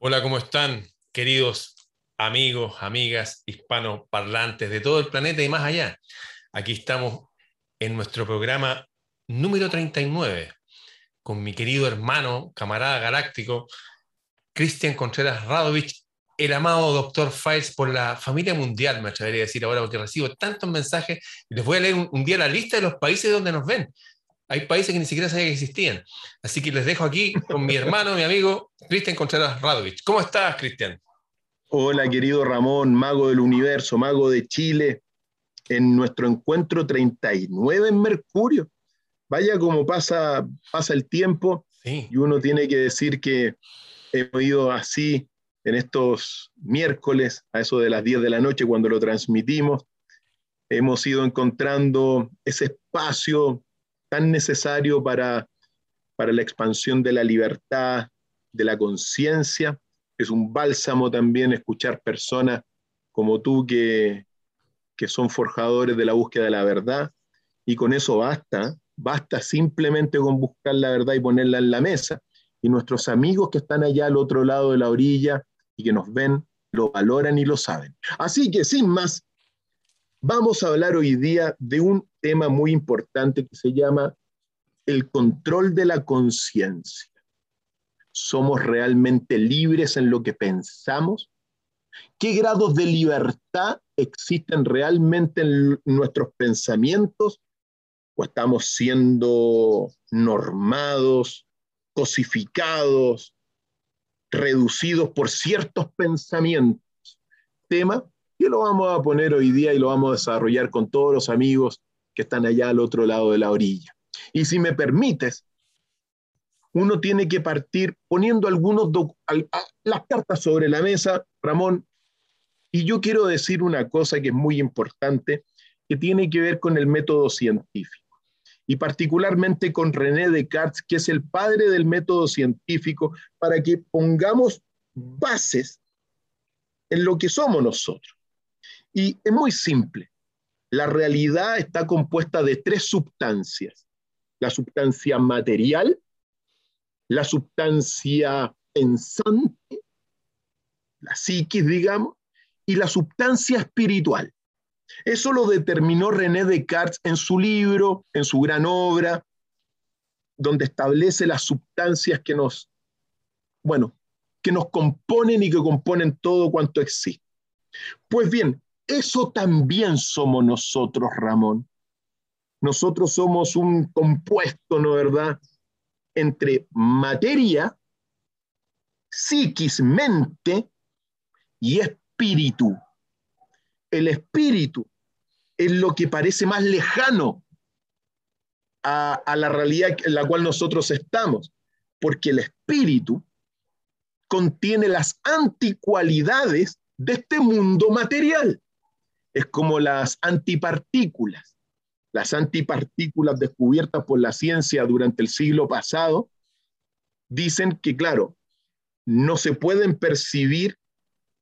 Hola, ¿cómo están, queridos amigos, amigas, hispanoparlantes de todo el planeta y más allá? Aquí estamos en nuestro programa número 39 con mi querido hermano, camarada galáctico, Cristian Contreras Radovich, el amado doctor Files por la familia mundial, me atrevería a decir ahora, porque recibo tantos mensajes. Les voy a leer un, día la lista de los países donde nos ven. Hay países que ni siquiera sabía que existían. Así que les dejo aquí con mi hermano, mi amigo, Cristian Contreras Radovich. ¿Cómo estás, Cristian? Hola, querido Ramón, mago del universo, mago de Chile, en nuestro encuentro 39 en Mercurio. Vaya como pasa, pasa el tiempo y uno tiene que decir que he ido así en estos miércoles, a eso de las 10 de la noche, cuando lo transmitimos, hemos ido encontrando ese espacio tan necesario para, para la expansión de la libertad, de la conciencia. Es un bálsamo también escuchar personas como tú que, que son forjadores de la búsqueda de la verdad. Y con eso basta, basta simplemente con buscar la verdad y ponerla en la mesa. Y nuestros amigos que están allá al otro lado de la orilla y que nos ven, lo valoran y lo saben. Así que sin más, vamos a hablar hoy día de un tema muy importante que se llama el control de la conciencia. ¿Somos realmente libres en lo que pensamos? ¿Qué grados de libertad existen realmente en nuestros pensamientos? ¿O estamos siendo normados, cosificados, reducidos por ciertos pensamientos. Tema que lo vamos a poner hoy día y lo vamos a desarrollar con todos los amigos que están allá al otro lado de la orilla. Y si me permites, uno tiene que partir poniendo algunos las cartas sobre la mesa, Ramón, y yo quiero decir una cosa que es muy importante, que tiene que ver con el método científico y particularmente con René Descartes, que es el padre del método científico, para que pongamos bases en lo que somos nosotros. Y es muy simple. La realidad está compuesta de tres sustancias. La sustancia material, la sustancia pensante, la psiquis, digamos, y la sustancia espiritual. Eso lo determinó René Descartes en su libro, en su gran obra, donde establece las sustancias que nos, bueno, que nos componen y que componen todo cuanto existe. Pues bien, eso también somos nosotros, Ramón. Nosotros somos un compuesto, ¿no verdad?, entre materia, psiquis, mente y espíritu el espíritu es lo que parece más lejano a, la realidad en la cual nosotros estamos, porque el espíritu contiene las anticualidades de este mundo material. Es como las antipartículas. Las antipartículas descubiertas por la ciencia durante el siglo pasado dicen que, claro, no se pueden percibir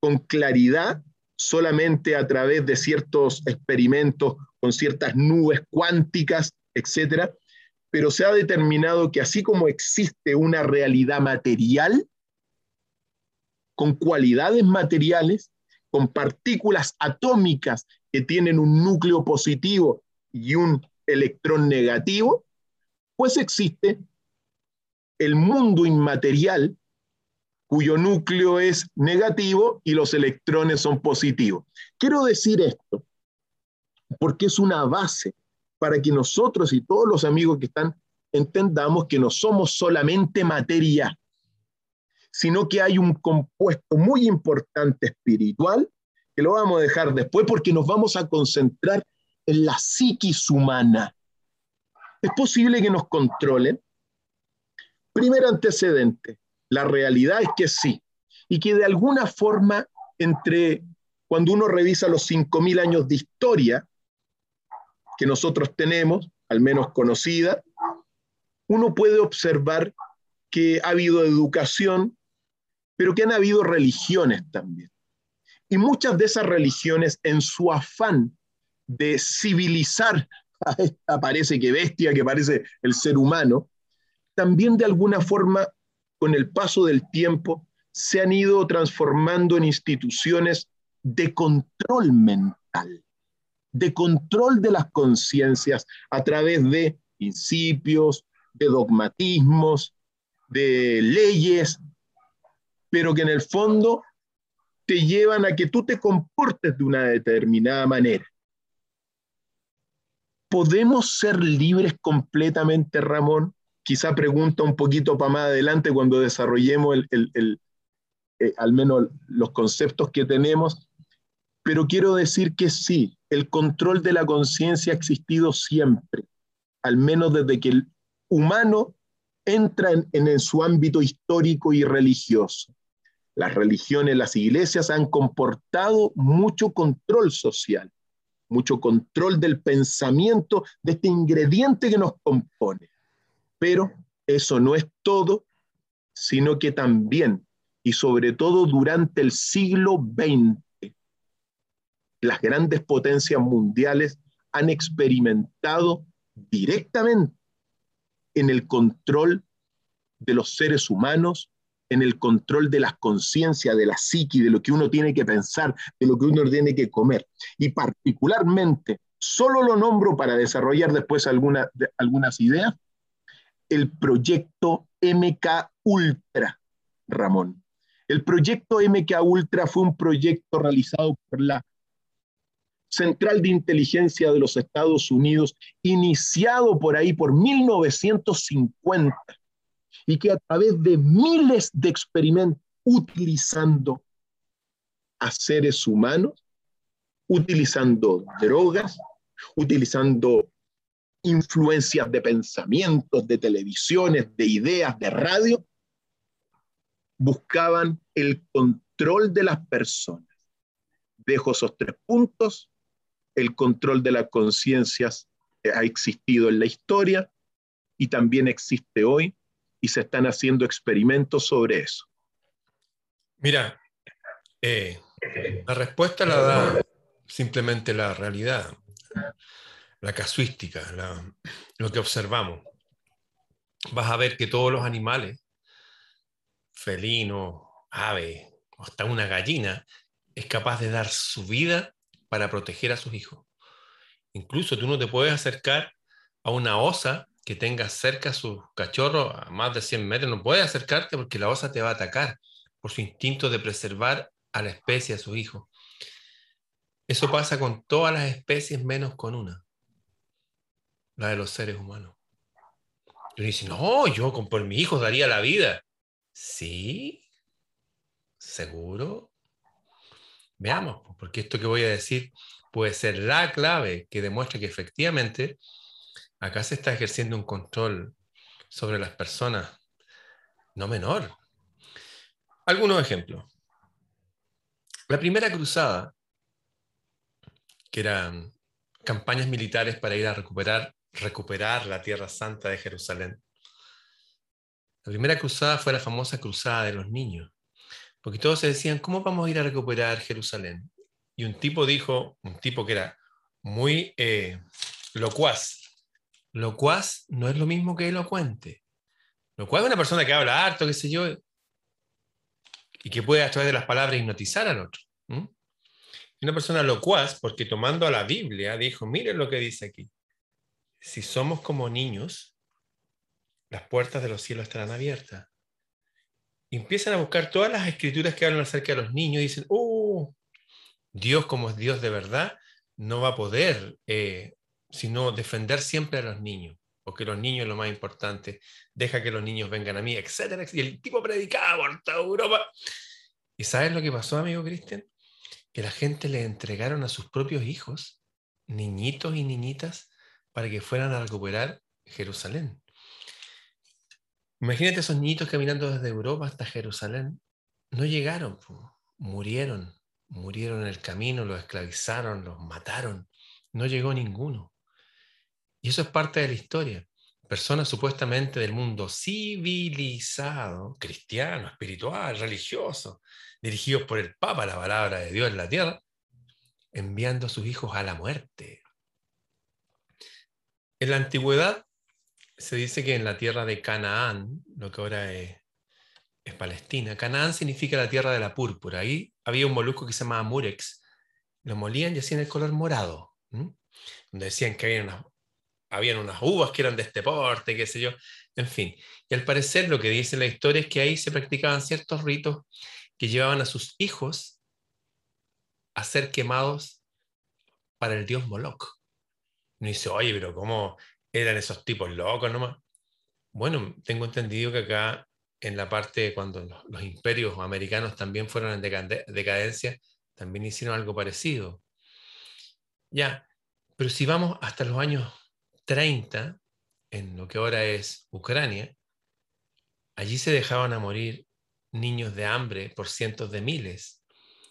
con claridad solamente a través de ciertos experimentos con ciertas nubes cuánticas, etcétera, pero se ha determinado que así como existe una realidad material, con cualidades materiales, con partículas atómicas que tienen un núcleo positivo y un electrón negativo, pues existe el mundo inmaterial cuyo núcleo es negativo y los electrones son positivos. Quiero decir esto porque es una base para que nosotros y todos los amigos que están entendamos que no somos solamente materia, sino que hay un compuesto muy importante espiritual que lo vamos a dejar después porque nos vamos a concentrar en la psiquis humana. ¿Es posible que nos controlen? Primer antecedente, la realidad es que sí. Y que de alguna forma, entre cuando uno revisa los 5.000 años de historia que nosotros tenemos, al menos conocida, uno puede observar que ha habido educación, pero que han habido religiones también. Y muchas de esas religiones, en su afán de civilizar a esta parece que bestia que parece el ser humano, también de alguna forma con el paso del tiempo, se han ido transformando en instituciones de control mental, de control de las conciencias a través de principios, de dogmatismos, de leyes, pero que en el fondo te llevan a que tú te comportes de una determinada manera. ¿Podemos ser libres completamente, Ramón? Quizá pregunta un poquito para más adelante cuando desarrollemos el, eh, al menos los conceptos que tenemos, pero quiero decir que sí, el control de la conciencia ha existido siempre, al menos desde que el humano entra en, su ámbito histórico y religioso. Las religiones, las iglesias han comportado mucho control social, mucho control del pensamiento, de este ingrediente que nos compone. Pero eso no es todo, sino que también, y sobre todo durante el siglo XX, las grandes potencias mundiales han experimentado directamente en el control de los seres humanos, en el control de las conciencias, de la psiqui, de lo que uno tiene que pensar, de lo que uno tiene que comer. Y particularmente, solo lo nombro para desarrollar después algunas ideas, el proyecto MK Ultra, Ramón. El proyecto MK Ultra fue un proyecto realizado por la Central de Inteligencia de los Estados Unidos, iniciado por ahí por 1950, y que a través de miles de experimentos utilizando a seres humanos, utilizando drogas, utilizando influencias de pensamientos, de televisiones, de ideas, de radio, buscaban el control de las personas. Dejo esos tres puntos el control de las conciencias ha existido en la historia y también existe hoy y se están haciendo experimentos sobre eso. Mira, eh, la respuesta la da simplemente la realidad, la casuística, lo que observamos. Vas a ver que todos los animales, felinos, aves, hasta una gallina, es capaz de dar su vida para proteger a sus hijos. Incluso tú no te puedes acercar a una osa que tenga cerca a sus cachorros a más de 100 metros, no puedes acercarte porque la osa te va a atacar por su instinto de preservar a la especie, a su hijo. Eso pasa con todas las especies menos con una, la de los seres humanos. Y dice, no, yo por mi hijo daría la vida. ¿Sí? ¿Seguro? Veamos, porque esto que voy a decir puede ser la clave que demuestre que efectivamente acá se está ejerciendo un control sobre las personas no menor. Algunos ejemplos. La primera cruzada, que eran campañas militares para ir a recuperar, recuperar la Tierra Santa de Jerusalén. La primera cruzada fue la famosa cruzada de los niños. Porque todos se decían, ¿cómo vamos a ir a recuperar Jerusalén? Y un tipo dijo, un tipo que era muy eh, locuaz. Locuaz no es lo mismo que elocuente. Locuaz es una persona que habla harto, qué sé yo, y que puede a través de las palabras hipnotizar al otro. Una persona locuaz, porque tomando a la Biblia, dijo, miren lo que dice aquí. Si somos como niños, las puertas de los cielos estarán abiertas empiezan a buscar todas las escrituras que hablan acerca de los niños y dicen, oh, Dios como es Dios de verdad, no va a poder eh, sino defender siempre a los niños, porque los niños es lo más importante, deja que los niños vengan a mí, etcétera, Y el tipo predicaba por toda Europa. ¿Y sabes lo que pasó, amigo Cristian? Que la gente le entregaron a sus propios hijos, niñitos y niñitas, para que fueran a recuperar Jerusalén. Imagínate esos niñitos caminando desde Europa hasta Jerusalén. No llegaron, murieron, murieron en el camino, los esclavizaron, los mataron. No llegó ninguno. Y eso es parte de la historia. Personas supuestamente del mundo civilizado, cristiano, espiritual, religioso, dirigidos por el Papa, la palabra de Dios en la tierra, enviando a sus hijos a la muerte. En la antigüedad, se dice que en la tierra de Canaán, lo que ahora es es Palestina. Canaán significa la tierra de la púrpura. Ahí había un molusco que se llamaba murex. Lo molían y hacían el color morado. Donde decían que había unas, habían unas uvas que eran de este porte, qué sé yo. En fin. Y al parecer lo que dice la historia es que ahí se practicaban ciertos ritos que llevaban a sus hijos a ser quemados para el dios Moloch. Y dice, oye, pero ¿cómo eran esos tipos locos nomás? Bueno, tengo entendido que acá en la parte cuando los, imperios americanos también fueron en decadencia, también hicieron algo parecido. Ya, pero si vamos hasta los años 30, en lo que ahora es Ucrania, allí se dejaban a morir niños de hambre por cientos de miles,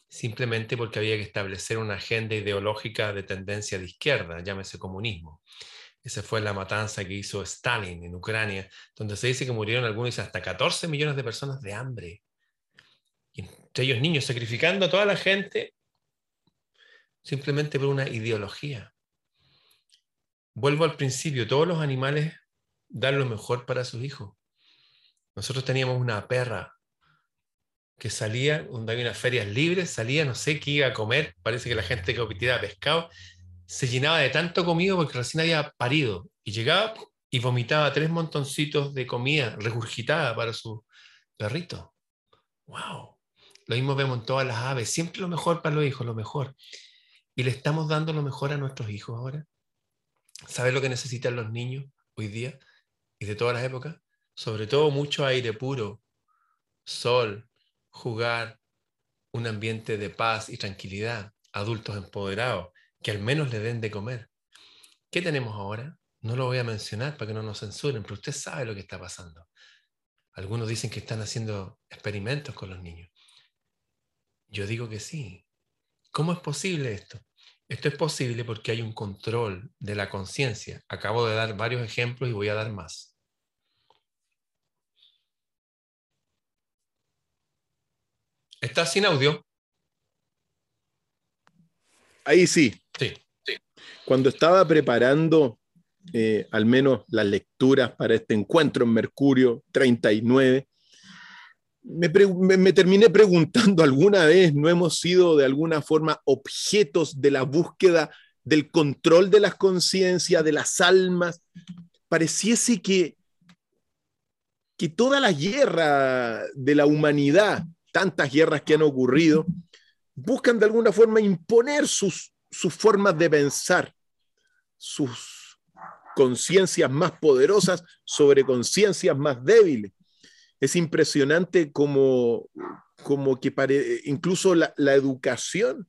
simplemente porque había que establecer una agenda ideológica de tendencia de izquierda, llámese comunismo. Esa fue la matanza que hizo Stalin en Ucrania, donde se dice que murieron algunos hasta 14 millones de personas de hambre. Y entre ellos niños sacrificando a toda la gente simplemente por una ideología. Vuelvo al principio, todos los animales dan lo mejor para sus hijos. Nosotros teníamos una perra que salía, donde había unas ferias libres, salía, no sé qué iba a comer, parece que la gente que competía pescado, se llenaba de tanto comido porque recién había parido y llegaba y vomitaba tres montoncitos de comida regurgitada para su perrito. ¡Wow! Lo mismo vemos en todas las aves, siempre lo mejor para los hijos, lo mejor. ¿Y le estamos dando lo mejor a nuestros hijos ahora? ¿Sabes lo que necesitan los niños hoy día y de todas las épocas? Sobre todo mucho aire puro, sol, jugar, un ambiente de paz y tranquilidad, adultos empoderados, que al menos le den de comer. ¿Qué tenemos ahora? No lo voy a mencionar para que no nos censuren, pero usted sabe lo que está pasando. Algunos dicen que están haciendo experimentos con los niños. Yo digo que sí. ¿Cómo es posible esto? Esto es posible porque hay un control de la conciencia. Acabo de dar varios ejemplos y voy a dar más. ¿Está sin audio? Ahí sí. Sí, Cuando estaba preparando eh, al menos las lecturas para este encuentro en Mercurio 39, me, terminé preguntando alguna vez, ¿no hemos sido de alguna forma objetos de la búsqueda del control de las conciencias, de las almas? Pareciese que, que toda la guerra de la humanidad, tantas guerras que han ocurrido, buscan de alguna forma imponer sus, sus formas de pensar, sus conciencias más poderosas sobre conciencias más débiles. Es impresionante como, como que incluso la, la educación,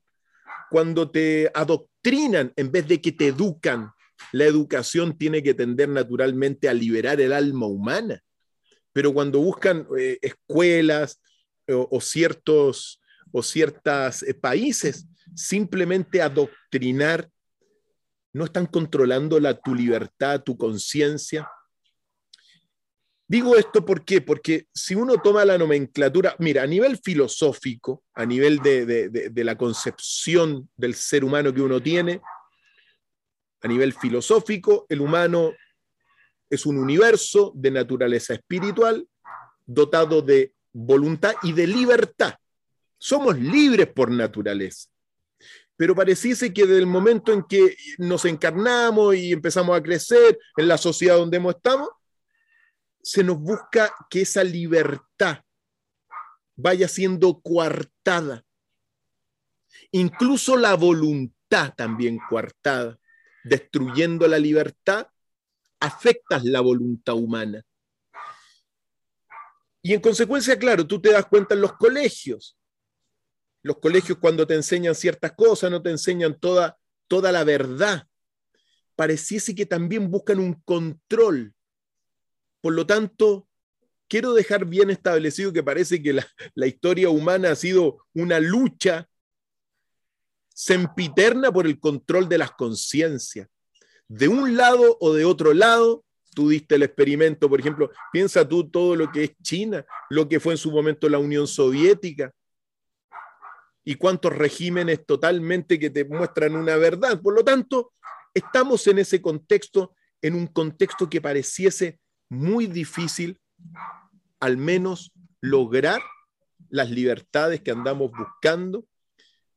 cuando te adoctrinan en vez de que te educan, la educación tiene que tender naturalmente a liberar el alma humana. Pero cuando buscan eh, escuelas o, ciertos o ciertos eh, países simplemente adoctrinar, no están controlando la, tu libertad, tu conciencia. Digo esto ¿por porque si uno toma la nomenclatura, mira, a nivel filosófico, a nivel de, de la concepción del ser humano que uno tiene, a nivel filosófico, el humano es un universo de naturaleza espiritual dotado de voluntad y de libertad. Somos libres por naturaleza pero pareciese que desde el momento en que nos encarnamos y empezamos a crecer en la sociedad donde estamos, se nos busca que esa libertad vaya siendo coartada. Incluso la voluntad también coartada, destruyendo la libertad, afectas la voluntad humana. Y en consecuencia, claro, tú te das cuenta en los colegios, los colegios cuando te enseñan ciertas cosas, no te enseñan toda, toda la verdad. Pareciese que también buscan un control. Por lo tanto, quiero dejar bien establecido que parece que la, historia humana ha sido una lucha sempiterna por el control de las conciencias. De un lado o de otro lado, tú diste el experimento, por ejemplo, piensa tú todo lo que es China, lo que fue en su momento la Unión Soviética, y cuántos regímenes totalmente que te muestran una verdad. Por lo tanto, estamos en ese contexto, en un contexto que pareciese muy difícil, al menos lograr las libertades que andamos buscando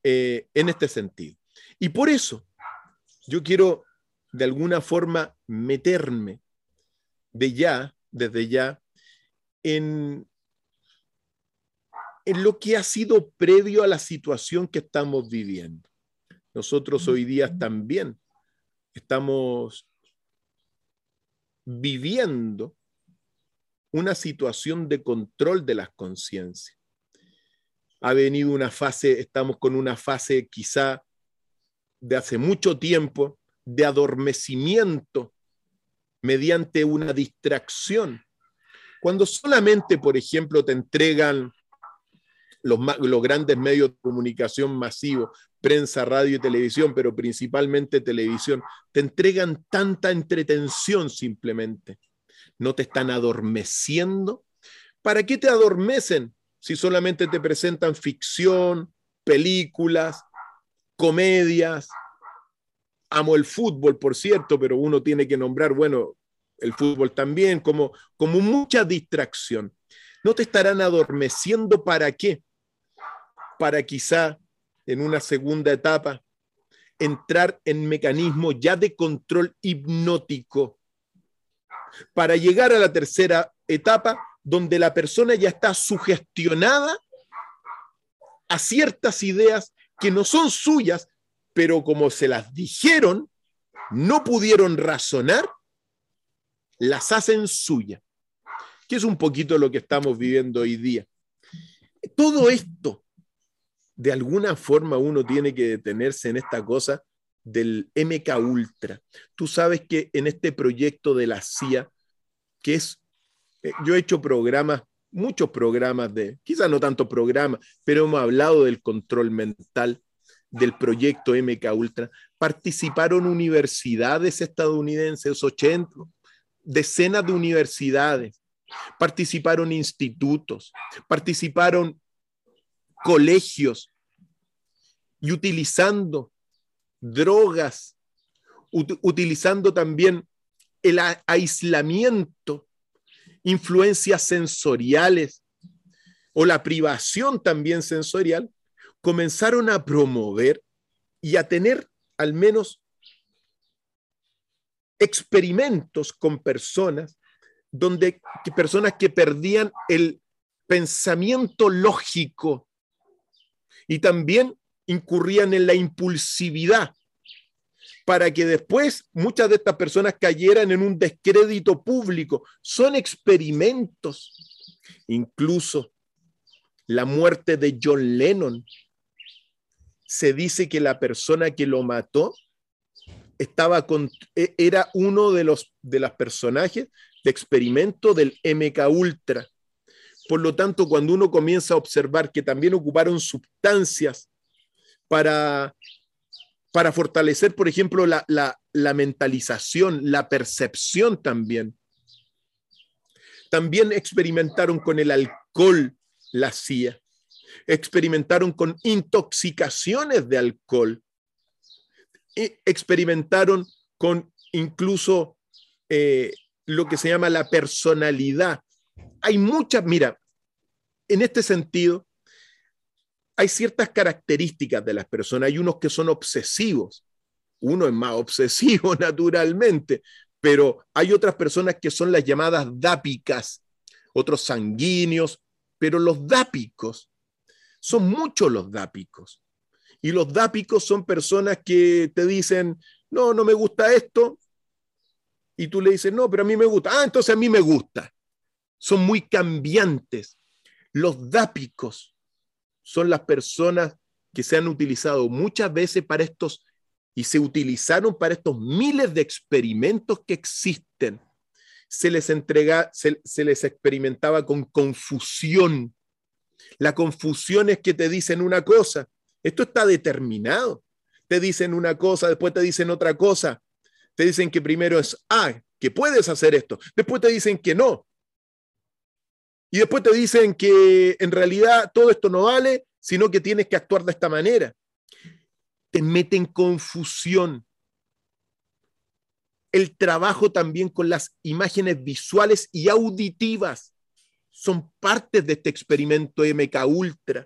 eh, en este sentido. Y por eso yo quiero de alguna forma meterme de ya, desde ya, en, en lo que ha sido previo a la situación que estamos viviendo. Nosotros hoy día también estamos viviendo una situación de control de las conciencias. Ha venido una fase, estamos con una fase quizá de hace mucho tiempo de adormecimiento mediante una distracción. Cuando solamente, por ejemplo, te entregan los, grandes medios de comunicación masivos, prensa, radio y televisión, pero principalmente televisión, te entregan tanta entretención simplemente. No te están adormeciendo. ¿Para qué te adormecen si solamente te presentan ficción, películas, comedias, amo el fútbol, por cierto, pero uno tiene que nombrar, bueno, el fútbol también, como, como mucha distracción. ¿No te estarán adormeciendo para qué? Para quizá en una segunda etapa entrar en mecanismos ya de control hipnótico, para llegar a la tercera etapa donde la persona ya está sugestionada a ciertas ideas que no son suyas, pero como se las dijeron, no pudieron razonar, las hacen suya, que es un poquito lo que estamos viviendo hoy día. Todo esto, de alguna forma uno tiene que detenerse en esta cosa del MK Ultra. Tú sabes que en este proyecto de la CIA, que es, eh, yo he hecho programas, muchos programas de, quizás no tanto programas, pero hemos hablado del control mental del proyecto MK Ultra, participaron universidades estadounidenses, 80, decenas de universidades, participaron institutos, participaron colegios y utilizando drogas, utilizando también el aislamiento, influencias sensoriales o la privación también sensorial comenzaron a promover y a tener al menos experimentos con personas donde personas que perdían el pensamiento lógico y también incurrían en la impulsividad para que después muchas de estas personas cayeran en un descrédito público. Son experimentos. Incluso la muerte de John Lennon se dice que la persona que lo mató estaba con, e, era uno de los de las personajes de experimento del MK Ultra. Por lo tanto, cuando uno comienza a observar que también ocuparon sustancias para, para fortalecer, por ejemplo, la, la mentalización, la percepción también. También experimentaron con el alcohol la CIA experimentaron con intoxicaciones de alcohol, experimentaron con incluso eh, lo que se llama la personalidad. Hay muchas, mira, en este sentido, hay ciertas características de las personas. Hay unos que son obsesivos. Uno es más obsesivo naturalmente, pero hay otras personas que son las llamadas dápicas, otros sanguíneos, pero los dápicos son muchos los dápicos. Y los dápicos son personas que te dicen, no, no me gusta esto. Y tú le dices, no, pero a mí me gusta. Ah, entonces a mí me gusta. Son muy cambiantes. Los dápicos son las personas que se han utilizado muchas veces para estos y se utilizaron para estos miles de experimentos que existen. Se les entrega, se, se les experimentaba con confusión, la confusión es que te dicen una cosa. Esto está determinado. Te dicen una cosa, después te dicen otra cosa. Te dicen que primero es A, que puedes hacer esto. Después te dicen que no. Y después te dicen que en realidad todo esto no vale, sino que tienes que actuar de esta manera. Te meten confusión. El trabajo también con las imágenes visuales y auditivas son partes de este experimento MK Ultra.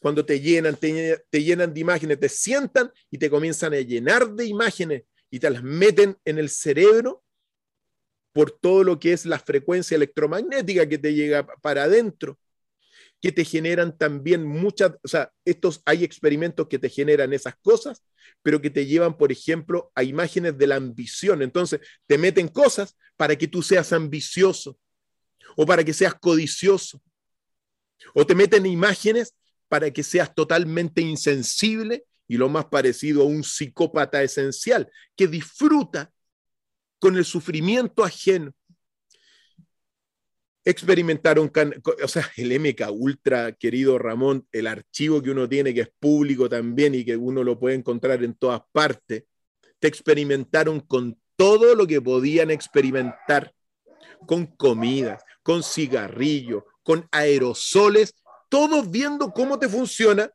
Cuando te llenan, te, llenan de imágenes, te sientan y te comienzan a llenar de imágenes y te las meten en el cerebro por todo lo que es la frecuencia electromagnética que te llega para adentro, que te generan también muchas, o sea, estos hay experimentos que te generan esas cosas, pero que te llevan, por ejemplo, a imágenes de la ambición. Entonces, te meten cosas para que tú seas ambicioso, o para que seas codicioso. O te meten imágenes para que seas totalmente insensible y lo más parecido a un psicópata esencial, que disfruta con el sufrimiento ajeno. Experimentaron, o sea, el MK Ultra, querido Ramón, el archivo que uno tiene que es público también y que uno lo puede encontrar en todas partes, te experimentaron con todo lo que podían experimentar, con comidas, con cigarrillo, con aerosoles, todos viendo cómo te funciona.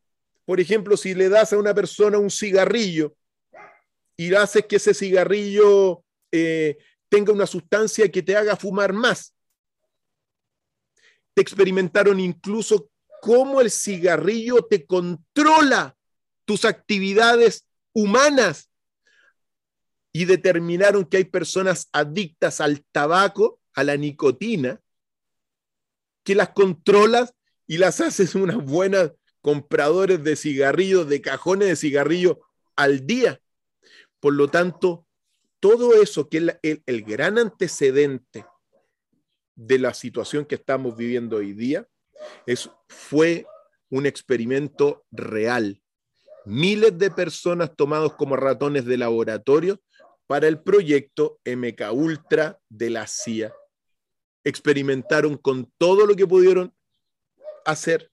Por ejemplo, si le das a una persona un cigarrillo y haces que ese cigarrillo eh, tenga una sustancia que te haga fumar más. Te experimentaron incluso cómo el cigarrillo te controla tus actividades humanas y determinaron que hay personas adictas al tabaco, a la nicotina, que las controlas y las haces unas buenas compradores de cigarrillos, de cajones de cigarrillos al día. Por lo tanto, todo eso que es el, gran antecedente de la situación que estamos viviendo hoy día, es, fue un experimento real. Miles de personas tomados como ratones de laboratorio para el proyecto MK Ultra de la CIA experimentaron con todo lo que pudieron hacer.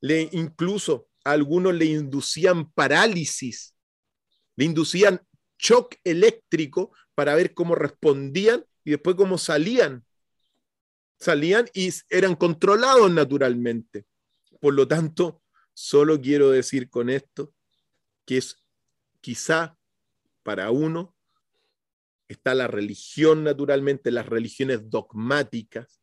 Le, incluso a algunos le inducían parálisis, le inducían shock eléctrico para ver cómo respondían y después cómo salían. Salían y eran controlados naturalmente. Por lo tanto, solo quiero decir con esto que es quizá para uno está la religión naturalmente, las religiones dogmáticas,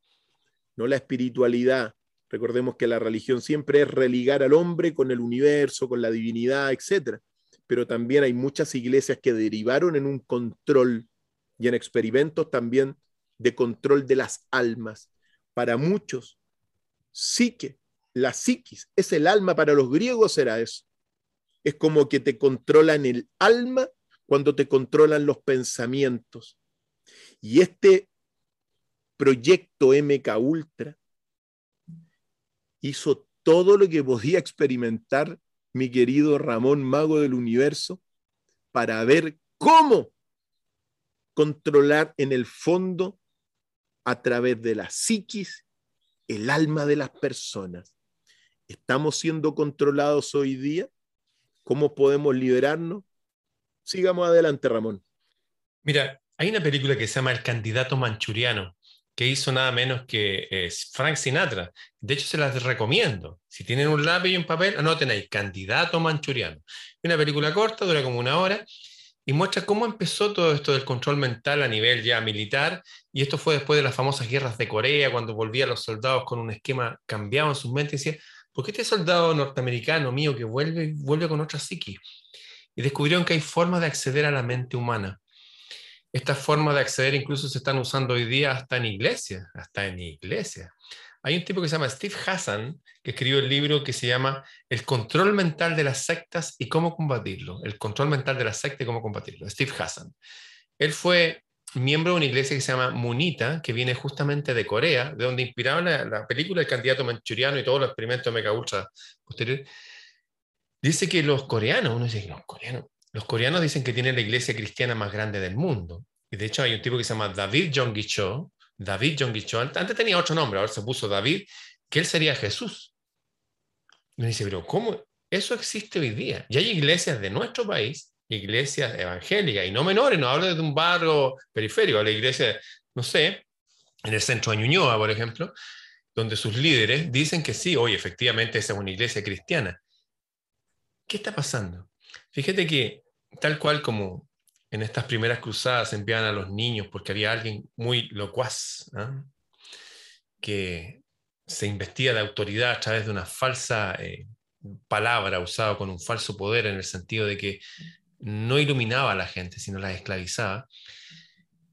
no la espiritualidad. Recordemos que la religión siempre es religar al hombre con el universo, con la divinidad, etc. Pero también hay muchas iglesias que derivaron en un control y en experimentos también de control de las almas. Para muchos, psique, la psiquis, es el alma, para los griegos era eso. Es como que te controlan el alma cuando te controlan los pensamientos. Y este proyecto MK Ultra hizo todo lo que podía experimentar mi querido Ramón Mago del Universo para ver cómo controlar en el fondo a través de la psiquis el alma de las personas. ¿Estamos siendo controlados hoy día? ¿Cómo podemos liberarnos? Sigamos adelante, Ramón. Mira, hay una película que se llama El candidato manchuriano, que hizo nada menos que es Frank Sinatra. De hecho, se las recomiendo. Si tienen un lápiz y un papel, anoten ahí, Candidato Manchuriano. Una película corta, dura como una hora, y muestra cómo empezó todo esto del control mental a nivel ya militar, y esto fue después de las famosas guerras de Corea, cuando volvían los soldados con un esquema cambiado en sus mentes, y decía, ¿por qué este soldado norteamericano mío que vuelve, vuelve con otra psiquis? y descubrieron que hay formas de acceder a la mente humana. Estas formas de acceder incluso se están usando hoy día hasta en iglesias, hasta en iglesias. Hay un tipo que se llama Steve Hassan, que escribió el libro que se llama El control mental de las sectas y cómo combatirlo. El control mental de las sectas y cómo combatirlo. Steve Hassan. Él fue miembro de una iglesia que se llama Munita, que viene justamente de Corea, de donde inspiraron la, película El candidato manchuriano y todos los experimentos Mega Ultra posteriores. Dice que los coreanos, uno dice que los coreanos, los coreanos dicen que tienen la iglesia cristiana más grande del mundo. Y de hecho hay un tipo que se llama David Jonggi Cho, David Jonggi Cho, antes tenía otro nombre, ahora se puso David, que él sería Jesús. Y uno dice, pero ¿cómo? Eso existe hoy día. Y hay iglesias de nuestro país, iglesias evangélicas, y no menores, no hablo de un barrio periférico, la iglesia, no sé, en el centro de Ñuñoa, por ejemplo, donde sus líderes dicen que sí, hoy efectivamente esa es una iglesia cristiana, ¿Qué está pasando? Fíjate que tal cual como en estas primeras cruzadas enviaban a los niños porque había alguien muy locuaz, ¿ah? que se investiga de autoridad a través de una falsa eh, palabra usada con un falso poder en el sentido de que no iluminaba a la gente, sino la esclavizaba.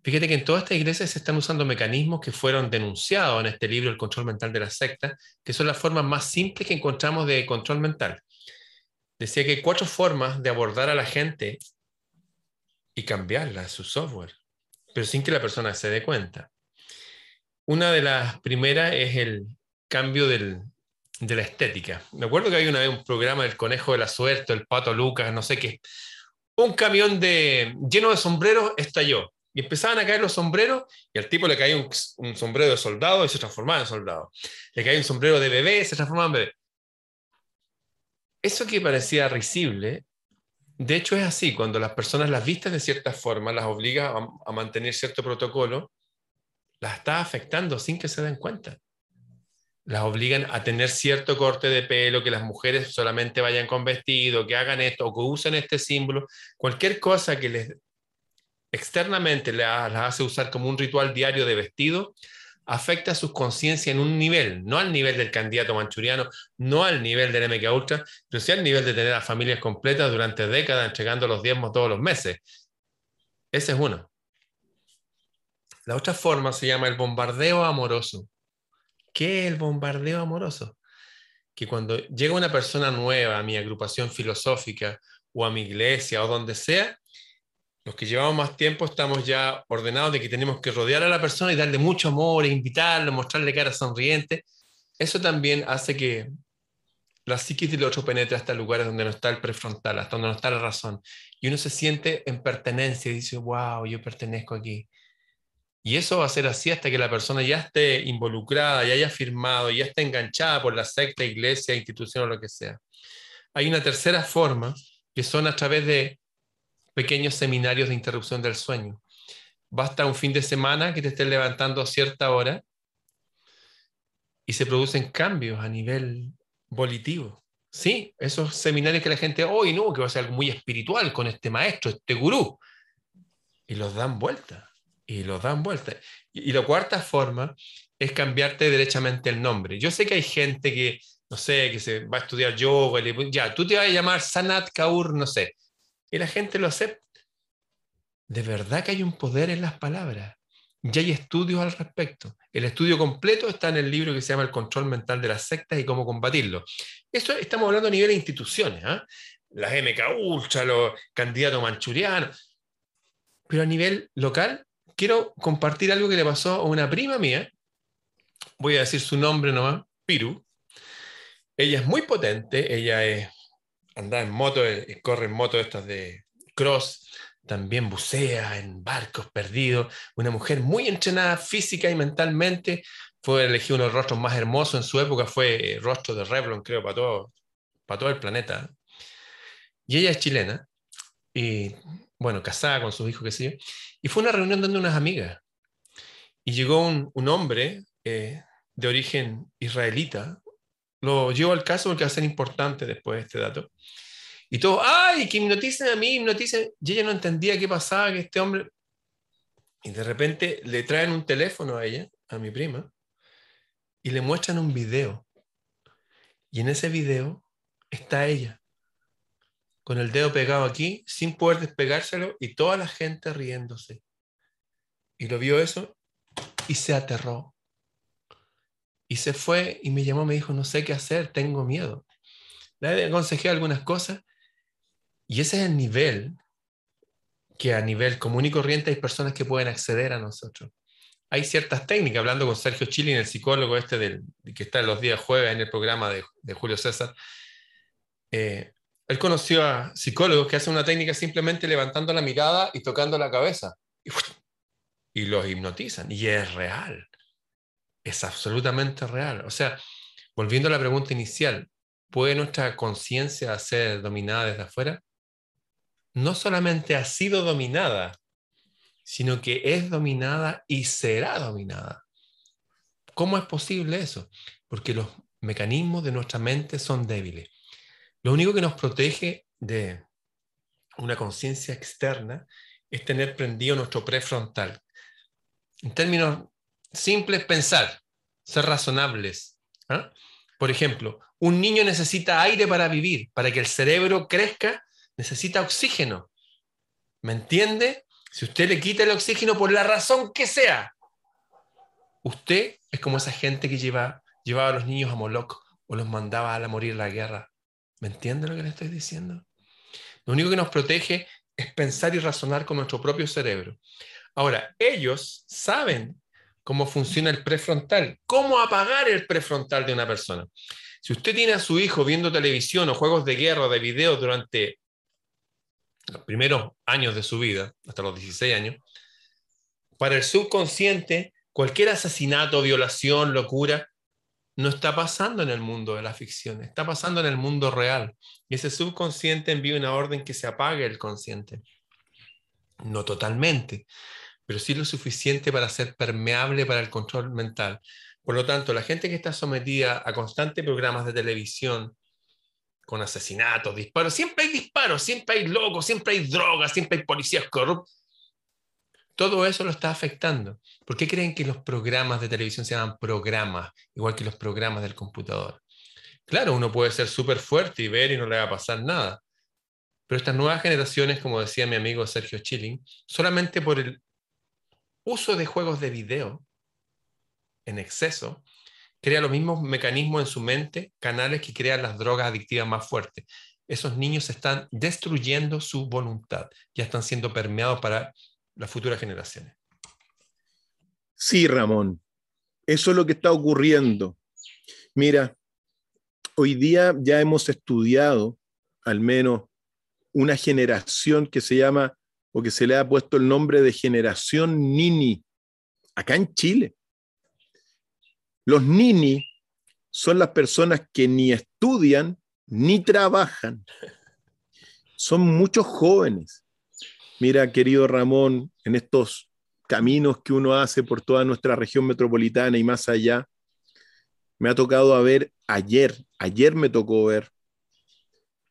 Fíjate que en todas estas iglesias se están usando mecanismos que fueron denunciados en este libro, El control mental de la secta, que son las formas más simples que encontramos de control mental. Decía que hay cuatro formas de abordar a la gente y cambiarla, su software, pero sin que la persona se dé cuenta. Una de las primeras es el cambio de la estética. Me acuerdo que hay una vez un programa del Conejo de la Suerte, el Pato Lucas, no sé qué. Un camión de, lleno de sombreros estalló. Y empezaban a caer los sombreros y al tipo le caía un, sombrero de soldado y se transformaba en soldado. Le caía un sombrero de bebé y se transformaba en bebé. Eso que parecía risible, de hecho es así. Cuando las personas las vistas de cierta forma, las obliga a, mantener cierto protocolo, las está afectando sin que se den cuenta las obligan a tener cierto corte de pelo, que las mujeres solamente vayan con vestido, que hagan esto o que usen este símbolo, cualquier cosa que les externamente las hace usar como un ritual diario de vestido, afecta su conciencia en un nivel, no al nivel del candidato manchuriano, no al nivel del MK Ultra, pero sí al nivel de tener a familias completas durante décadas entregando los diezmos todos los meses. Ese es uno. La otra forma se llama el bombardeo amoroso. ¿Qué es el bombardeo amoroso? Que cuando llega una persona nueva a mi agrupación filosófica o a mi iglesia o donde sea, los que llevamos más tiempo estamos ya ordenados de que tenemos que rodear a la persona y darle mucho amor, e invitarlo, mostrarle cara sonriente. Eso también hace que la psiquis del otro penetre hasta lugares donde no está el prefrontal, hasta donde no está la razón. Y uno se siente en pertenencia y dice, wow, yo pertenezco aquí. Y eso va a ser así hasta que la persona ya esté involucrada, ya haya firmado, ya esté enganchada por la secta, iglesia, institución o lo que sea. Hay una tercera forma, que son a través de pequeños seminarios de interrupción del sueño. Basta un fin de semana que te estés levantando a cierta hora y se producen cambios a nivel volitivo. Sí, esos seminarios que la gente, hoy no, que va a ser algo muy espiritual con este maestro, este gurú, y los dan vuelta y lo dan vuelta. Y, la cuarta forma es cambiarte derechamente el nombre. Yo sé que hay gente que, no sé, que se va a estudiar yoga, ya, tú te vas a llamar Sanat Kaur, no sé. Y la gente lo acepta. De verdad que hay un poder en las palabras. Ya hay estudios al respecto. El estudio completo está en el libro que se llama El control mental de las sectas y cómo combatirlo. Eso estamos hablando a nivel de instituciones, ¿ah? las MK los candidatos manchurianos. Pero a nivel local, quiero compartir algo que le pasó a una prima mía. Voy a decir su nombre nomás, Piru. Ella es muy potente, ella es, anda en moto, eh, corre en moto estas de cross, también bucea en barcos perdidos, una mujer muy entrenada física y mentalmente, fue elegido uno de los rostros más hermosos en su época, fue el rostro de Revlon, creo, para todo, para todo el planeta. Y ella es chilena, y bueno, casada con sus hijos, qué sé yo, y fue una reunión donde unas amigas. Y llegó un, hombre eh, de origen israelita. Lo llevo al caso porque va a ser importante después de este dato. Y todo, ¡ay! Que hipnoticen a mí, hipnoticen. Y ella no entendía qué pasaba, que este hombre. Y de repente le traen un teléfono a ella, a mi prima, y le muestran un video. Y en ese video está ella con el dedo pegado aquí, sin poder despegárselo, y toda la gente riéndose. Y lo vio eso y se aterró. Y se fue y me llamó, me dijo, no sé qué hacer, tengo miedo. Le aconsejé algunas cosas y ese es el nivel que a nivel común y corriente hay personas que pueden acceder a nosotros. Hay ciertas técnicas, hablando con Sergio Chilin, el psicólogo este del, que está los días jueves en el programa de, Julio César, eh, él conoció a psicólogos que hacen una técnica simplemente levantando la mirada y tocando la cabeza. Y, los hipnotizan. Y es real. Es absolutamente real. O sea, volviendo a la pregunta inicial, ¿puede nuestra conciencia ser dominada desde afuera? No solamente ha sido dominada, sino que es dominada y será dominada. ¿Cómo es posible eso? Porque los mecanismos de nuestra mente son débiles. Lo único que nos protege de una conciencia externa es tener prendido nuestro prefrontal. En términos simples, pensar. ser razonables. ¿ah? Por ejemplo, un niño necesita aire para vivir, para que el cerebro crezca, necesita oxígeno. ¿Me entiende? Si usted le quita el oxígeno por la razón que sea, usted es como esa gente que lleva, llevaba a los niños a Moloch o los mandaba a morir la guerra. ¿Me entiende lo que le estoy diciendo? Lo único que nos protege es pensar y razonar con nuestro propio cerebro. Ahora, ellos saben cómo funciona el prefrontal, cómo apagar el prefrontal de una persona. Si usted tiene a su hijo viendo televisión o juegos de guerra o de video durante los primeros años de su vida, hasta los 16 años, para el subconsciente, cualquier asesinato, violación, locura, no está pasando en el mundo de la ficción, está pasando en el mundo real. Y ese subconsciente envía una orden que se apague el consciente. No totalmente, pero sí lo suficiente para ser permeable para el control mental. Por lo tanto, la gente que está sometida a constantes programas de televisión, con asesinatos, disparos, siempre hay disparos, siempre hay locos, siempre hay drogas, siempre hay policías corruptos. Todo eso lo está afectando. ¿Por qué creen que los programas de televisión se llaman programas, igual que los programas del computador? Claro, uno puede ser súper fuerte y ver y no le va a pasar nada. Pero estas nuevas generaciones, como decía mi amigo Sergio Chilling, solamente por el uso de juegos de video en exceso, crea los mismos mecanismos en su mente, canales que crean las drogas adictivas más fuertes. Esos niños están destruyendo su voluntad, ya están siendo permeados para las futuras generaciones. Sí, Ramón, eso es lo que está ocurriendo. Mira, hoy día ya hemos estudiado al menos una generación que se llama, o que se le ha puesto el nombre de generación Nini, acá en Chile. Los nini son las personas que ni estudian ni trabajan. Son muchos jóvenes. Mira, querido Ramón, en estos caminos que uno hace por toda nuestra región metropolitana y más allá, me ha tocado a ver ayer, ayer me tocó ver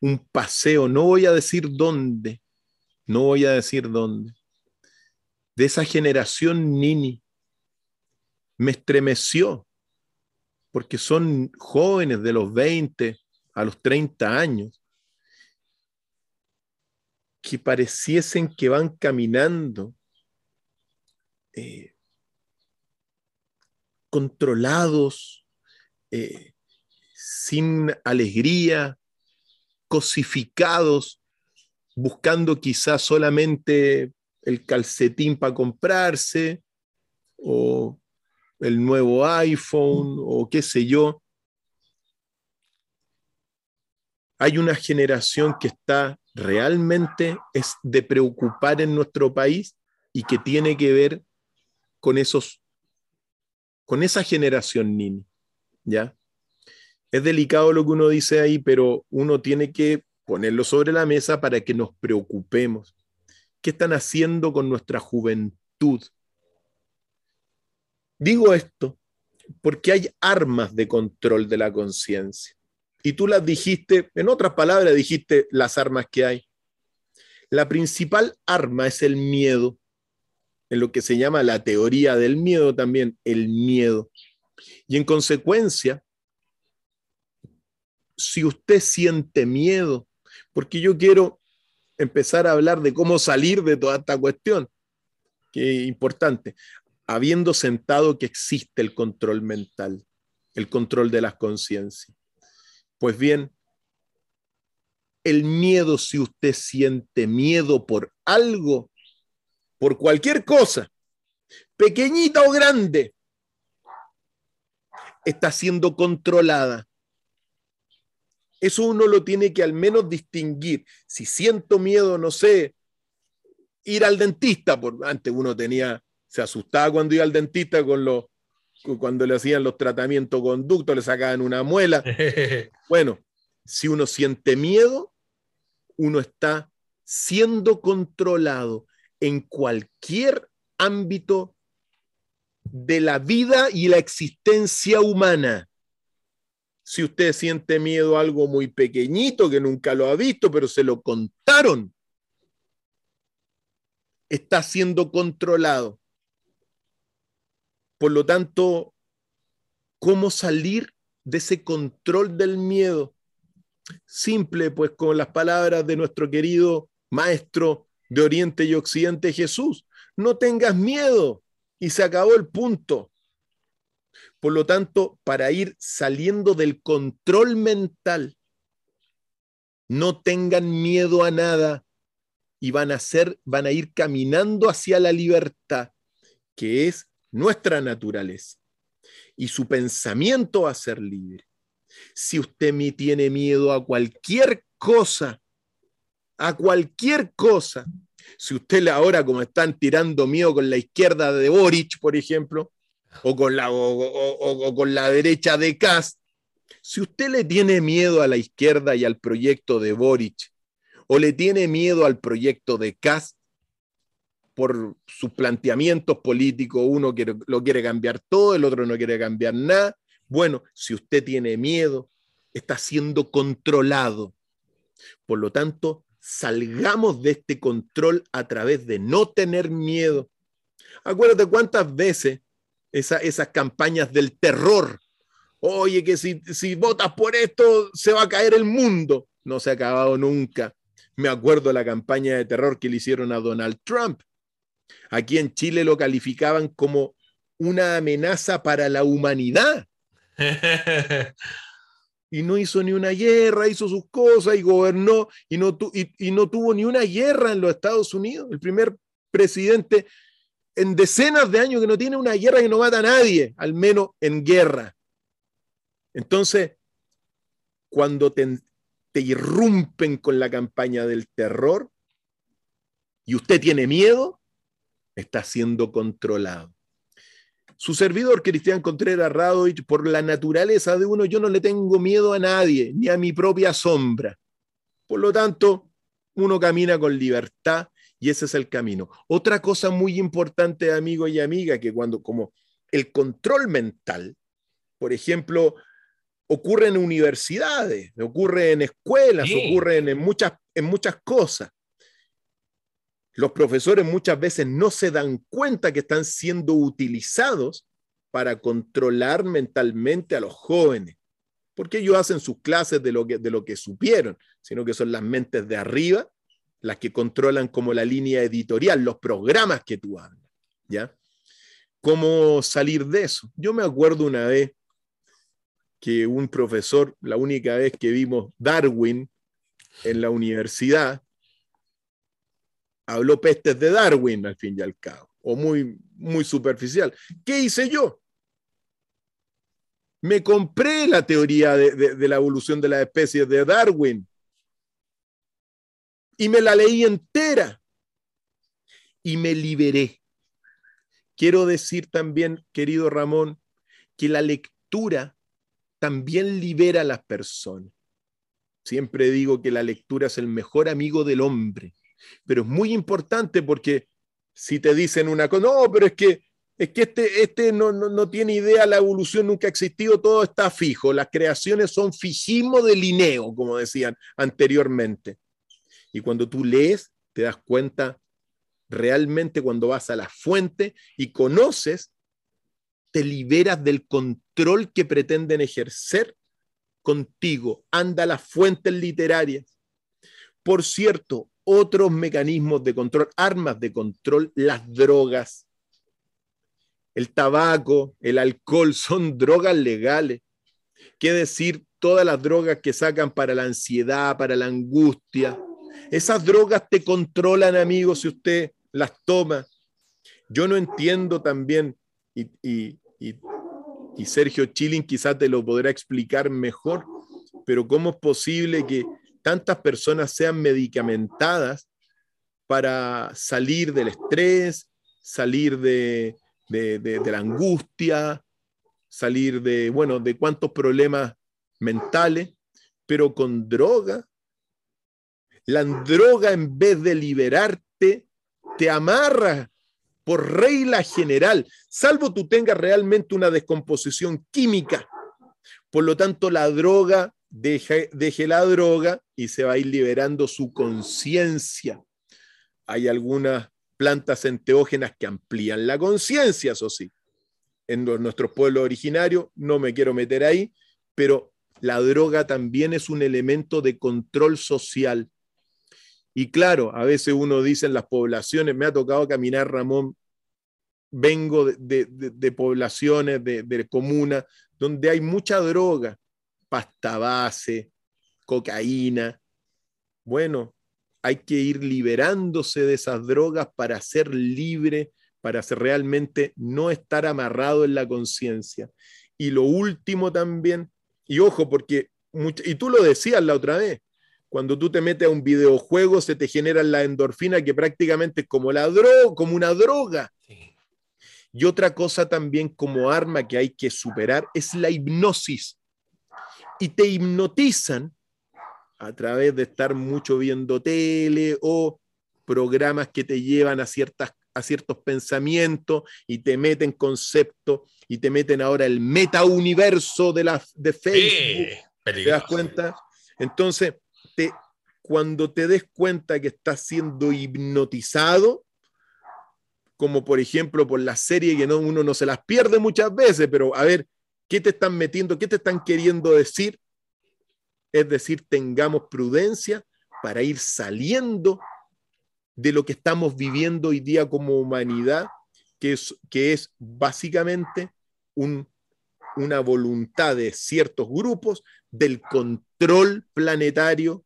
un paseo, no voy a decir dónde, no voy a decir dónde, de esa generación nini. Me estremeció porque son jóvenes de los 20 a los 30 años, que pareciesen que van caminando eh, controlados, eh, sin alegría, cosificados, buscando quizás solamente el calcetín para comprarse o el nuevo iPhone o qué sé yo. Hay una generación que está realmente de preocupar en nuestro país y que tiene que ver con esos con esa generación niña, ¿ya? Es delicado lo que uno dice ahí, pero uno tiene que ponerlo sobre la mesa para que nos preocupemos. ¿Qué están haciendo con nuestra juventud? Digo esto porque hay armas de control de la conciencia. Y tú las dijiste, en otras palabras, dijiste las armas que hay. La principal arma es el miedo, en lo que se llama la teoría del miedo también, el miedo. Y en consecuencia, si usted siente miedo, porque yo quiero empezar a hablar de cómo salir de toda esta cuestión, que es importante habiendo sentado que existe el control mental, el control de las conciencias. Pues bien, el miedo, si usted siente miedo por algo, por cualquier cosa, pequeñita o grande, está siendo controlada. Eso uno lo tiene que al menos distinguir. Si siento miedo, no sé, ir al dentista, por antes uno tenía se asustaba cuando iba al dentista con los, cuando le hacían los tratamientos conductos, le sacaban una muela. Bueno, si uno siente miedo, uno está siendo controlado en cualquier ámbito de la vida y la existencia humana. Si usted siente miedo a algo muy pequeñito que nunca lo ha visto, pero se lo contaron, está siendo controlado. Por lo tanto, ¿Cómo salir de ese control del miedo? Simple, pues con las palabras de nuestro querido maestro de Oriente y Occidente, Jesús. No tengas miedo y se acabó el punto. Por lo tanto, para ir saliendo del control mental, no tengan miedo a nada y van a ser, van a ir caminando hacia la libertad, que es nuestra naturaleza. Y su pensamiento va a ser libre. Si usted tiene miedo a cualquier cosa, a cualquier cosa, si usted ahora, como están tirando miedo con la izquierda de Boric, por ejemplo, o con la, o, con la derecha de Kass, si usted le tiene miedo a la izquierda y al proyecto de Boric, o le tiene miedo al proyecto de Kass por sus planteamientos políticos, uno lo quiere cambiar todo, el otro no quiere cambiar nada. Bueno, si usted tiene miedo, está siendo controlado. Por lo tanto, salgamos de este control a través de no tener miedo. Acuérdate cuántas veces esas campañas del terror, oye, que si, si votas por esto se va a caer el mundo, no se ha acabado nunca. Me acuerdo la campaña de terror que le hicieron a Donald Trump. Aquí en Chile lo calificaban como una amenaza para la humanidad. y no hizo ni una guerra, hizo sus cosas y gobernó y no, y, no tuvo ni una guerra en los Estados Unidos. El primer presidente en decenas de años que no tiene una guerra que no mata a nadie, al menos en guerra. Entonces, cuando te, irrumpen con la campaña del terror y usted tiene miedo, está siendo controlado. Su servidor, Cristian Contreras Radovich, por la naturaleza de uno, yo no le tengo miedo a nadie, ni a mi propia sombra. Por lo tanto, uno camina con libertad y ese es el camino. Otra cosa muy importante, amigo y amiga, que cuando, como el control mental, por ejemplo, ocurre en universidades, ocurre en escuelas, ocurre en muchas, en muchas cosas los profesores muchas veces no se dan cuenta que están siendo utilizados para controlar mentalmente a los jóvenes, porque ellos hacen sus clases de lo que, de lo que supieron, sino que son las mentes de arriba las que controlan como la línea editorial, los programas que tú hablas, ¿ya? ¿Cómo salir de eso? Yo me acuerdo una vez que un profesor, la única vez que vimos Darwin en la universidad, habló pestes de Darwin al fin y al cabo, o muy, muy superficial. ¿Qué hice yo? Me compré la teoría de, la evolución de las especies de Darwin y me la leí entera y me liberé. Quiero decir también, querido Ramón, que la lectura también libera a las personas. Siempre digo que la lectura es el mejor amigo del hombre pero es muy importante porque si te dicen una cosa, no, pero es que, es que este, este no, no, tiene idea, la evolución nunca ha existido, todo está fijo, las creaciones son fijismo de Linneo, como decían anteriormente. Y cuando tú lees, te das cuenta realmente cuando vas a la fuente y conoces, te liberas del control que pretenden ejercer contigo. Anda a las fuentes literarias. Por cierto, otros mecanismos de control, armas de control, las drogas. El tabaco, el alcohol son drogas legales. ¿Qué decir todas las drogas que sacan para la ansiedad, para la angustia? Esas drogas te controlan, amigos, si usted las toma. Yo no entiendo también, y, Sergio Chilin quizás te lo podrá explicar mejor, pero ¿cómo es posible que tantas personas sean medicamentadas para salir del estrés, salir de, la angustia, salir de, bueno, de cuántos problemas mentales, pero con droga. La droga en vez de liberarte, te amarra por regla general, salvo tú tengas realmente una descomposición química. Por lo tanto, la droga deje, la droga y se va a ir liberando su conciencia. Hay algunas plantas enteógenas que amplían la conciencia, eso sí. en nuestros pueblos originarios, no me quiero meter ahí, pero la droga también es un elemento de control social. Y claro, a veces uno dice en las poblaciones, me ha tocado caminar, Ramón, vengo de, poblaciones, de, comunas, donde hay mucha droga, pasta base, cocaína. Bueno, hay que ir liberándose de esas drogas para ser libre, para ser realmente no estar amarrado en la conciencia. Y lo último también, y ojo, porque, y tú lo decías la otra vez, cuando tú te metes a un videojuego se te genera la endorfina que prácticamente es como, la droga, como una droga. Y otra cosa también como arma que hay que superar es la hipnosis. Y te hipnotizan a través de estar mucho viendo tele o programas que te llevan a, ciertas, a ciertos pensamientos y te meten conceptos y te meten ahora el meta-universo de, la, de Facebook. ¿Te das cuenta? Entonces, cuando te des cuenta que estás siendo hipnotizado, como por ejemplo por la serie que no, uno no se las pierde muchas veces, pero a ver, ¿qué te están metiendo? ¿Qué te están queriendo decir? Es decir, tengamos prudencia para ir saliendo de lo que estamos viviendo hoy día como humanidad, que es, que es básicamente una voluntad de ciertos grupos del control planetario,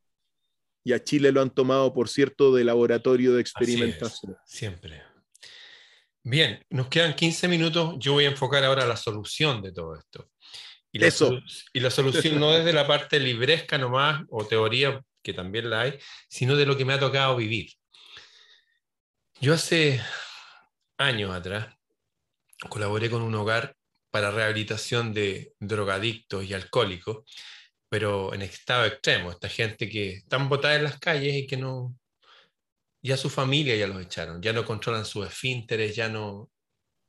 y a Chile lo han tomado, por cierto, de laboratorio de experimentación. siempre. Bien, nos quedan 15 minutos. Yo voy a enfocar ahora la solución de todo esto. Y la, Eso. y la solución no desde la parte libresca nomás, o teoría, que también la hay, sino de lo que me ha tocado vivir. Yo hace años atrás colaboré con un hogar para rehabilitación de drogadictos y alcohólicos, pero en estado extremo, esta gente que están botada en las calles y que no, ya su familia ya los echaron, ya no controlan sus esfínteres, ya no,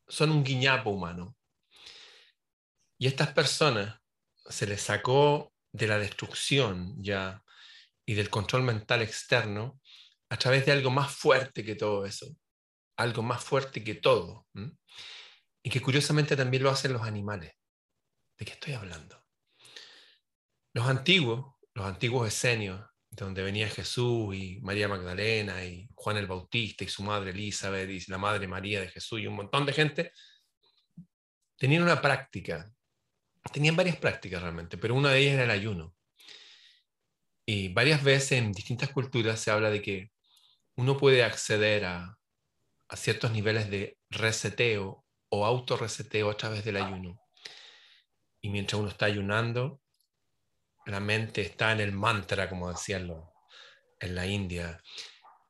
son un guiñapo humano. Y estas personas se les sacó de la destrucción ya y del control mental externo a través de algo más fuerte que todo eso, algo más fuerte que todo. Y que curiosamente también lo hacen los animales. ¿De qué estoy hablando? Los antiguos, los antiguos esenios, de donde venía Jesús y María Magdalena y Juan el Bautista y su madre Elizabeth y la madre María de Jesús y un montón de gente, tenían una práctica, tenían varias prácticas realmente, pero una de ellas era el ayuno. Y varias veces en distintas culturas se habla de que uno puede acceder a, a ciertos niveles de reseteo o autorreseteo a través del ayuno. Y mientras uno está ayunando, la mente está en el mantra, como decían en la India,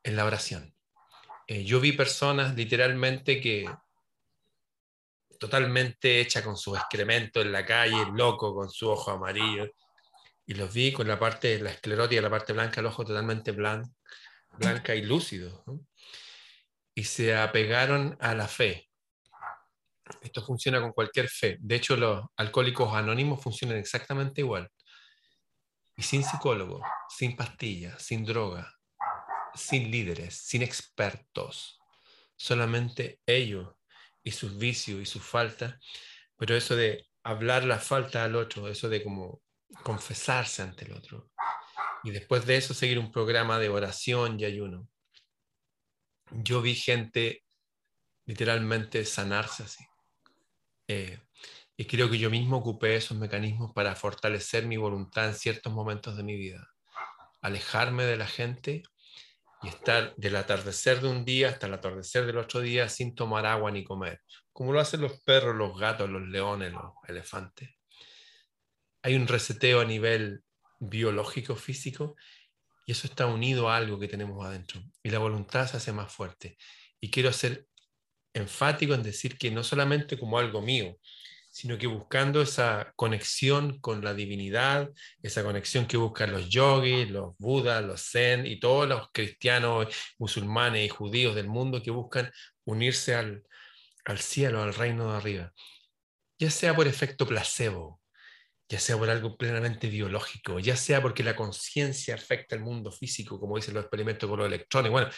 en la oración. Eh, yo vi personas literalmente que totalmente hecha con sus excrementos en la calle, loco, con su ojo amarillo, y los vi con la parte, la esclerótica, la parte blanca, el ojo totalmente blanco, blanca y lúcido. Y se apegaron a la fe. Esto funciona con cualquier fe. De hecho, los alcohólicos anónimos funcionan exactamente igual. Y sin psicólogo, sin pastillas, sin droga, sin líderes, sin expertos, solamente ellos y sus vicios y sus faltas, pero eso de hablar la falta al otro, eso de como confesarse ante el otro, y después de eso seguir un programa de oración y ayuno. Yo vi gente literalmente sanarse así. Eh, y creo que yo mismo ocupé esos mecanismos para fortalecer mi voluntad en ciertos momentos de mi vida. Alejarme de la gente y estar del atardecer de un día hasta el atardecer del otro día sin tomar agua ni comer, como lo hacen los perros, los gatos, los leones, los elefantes. Hay un reseteo a nivel biológico, físico, y eso está unido a algo que tenemos adentro. Y la voluntad se hace más fuerte. Y quiero ser enfático en decir que no solamente como algo mío, sino que buscando esa conexión con la divinidad, esa conexión que buscan los yogis, los budas, los zen y todos los cristianos, musulmanes y judíos del mundo que buscan unirse al, al cielo, al reino de arriba. Ya sea por efecto placebo, ya sea por algo plenamente biológico, ya sea porque la conciencia afecta el mundo físico, como dicen los experimentos con los electrones. Bueno,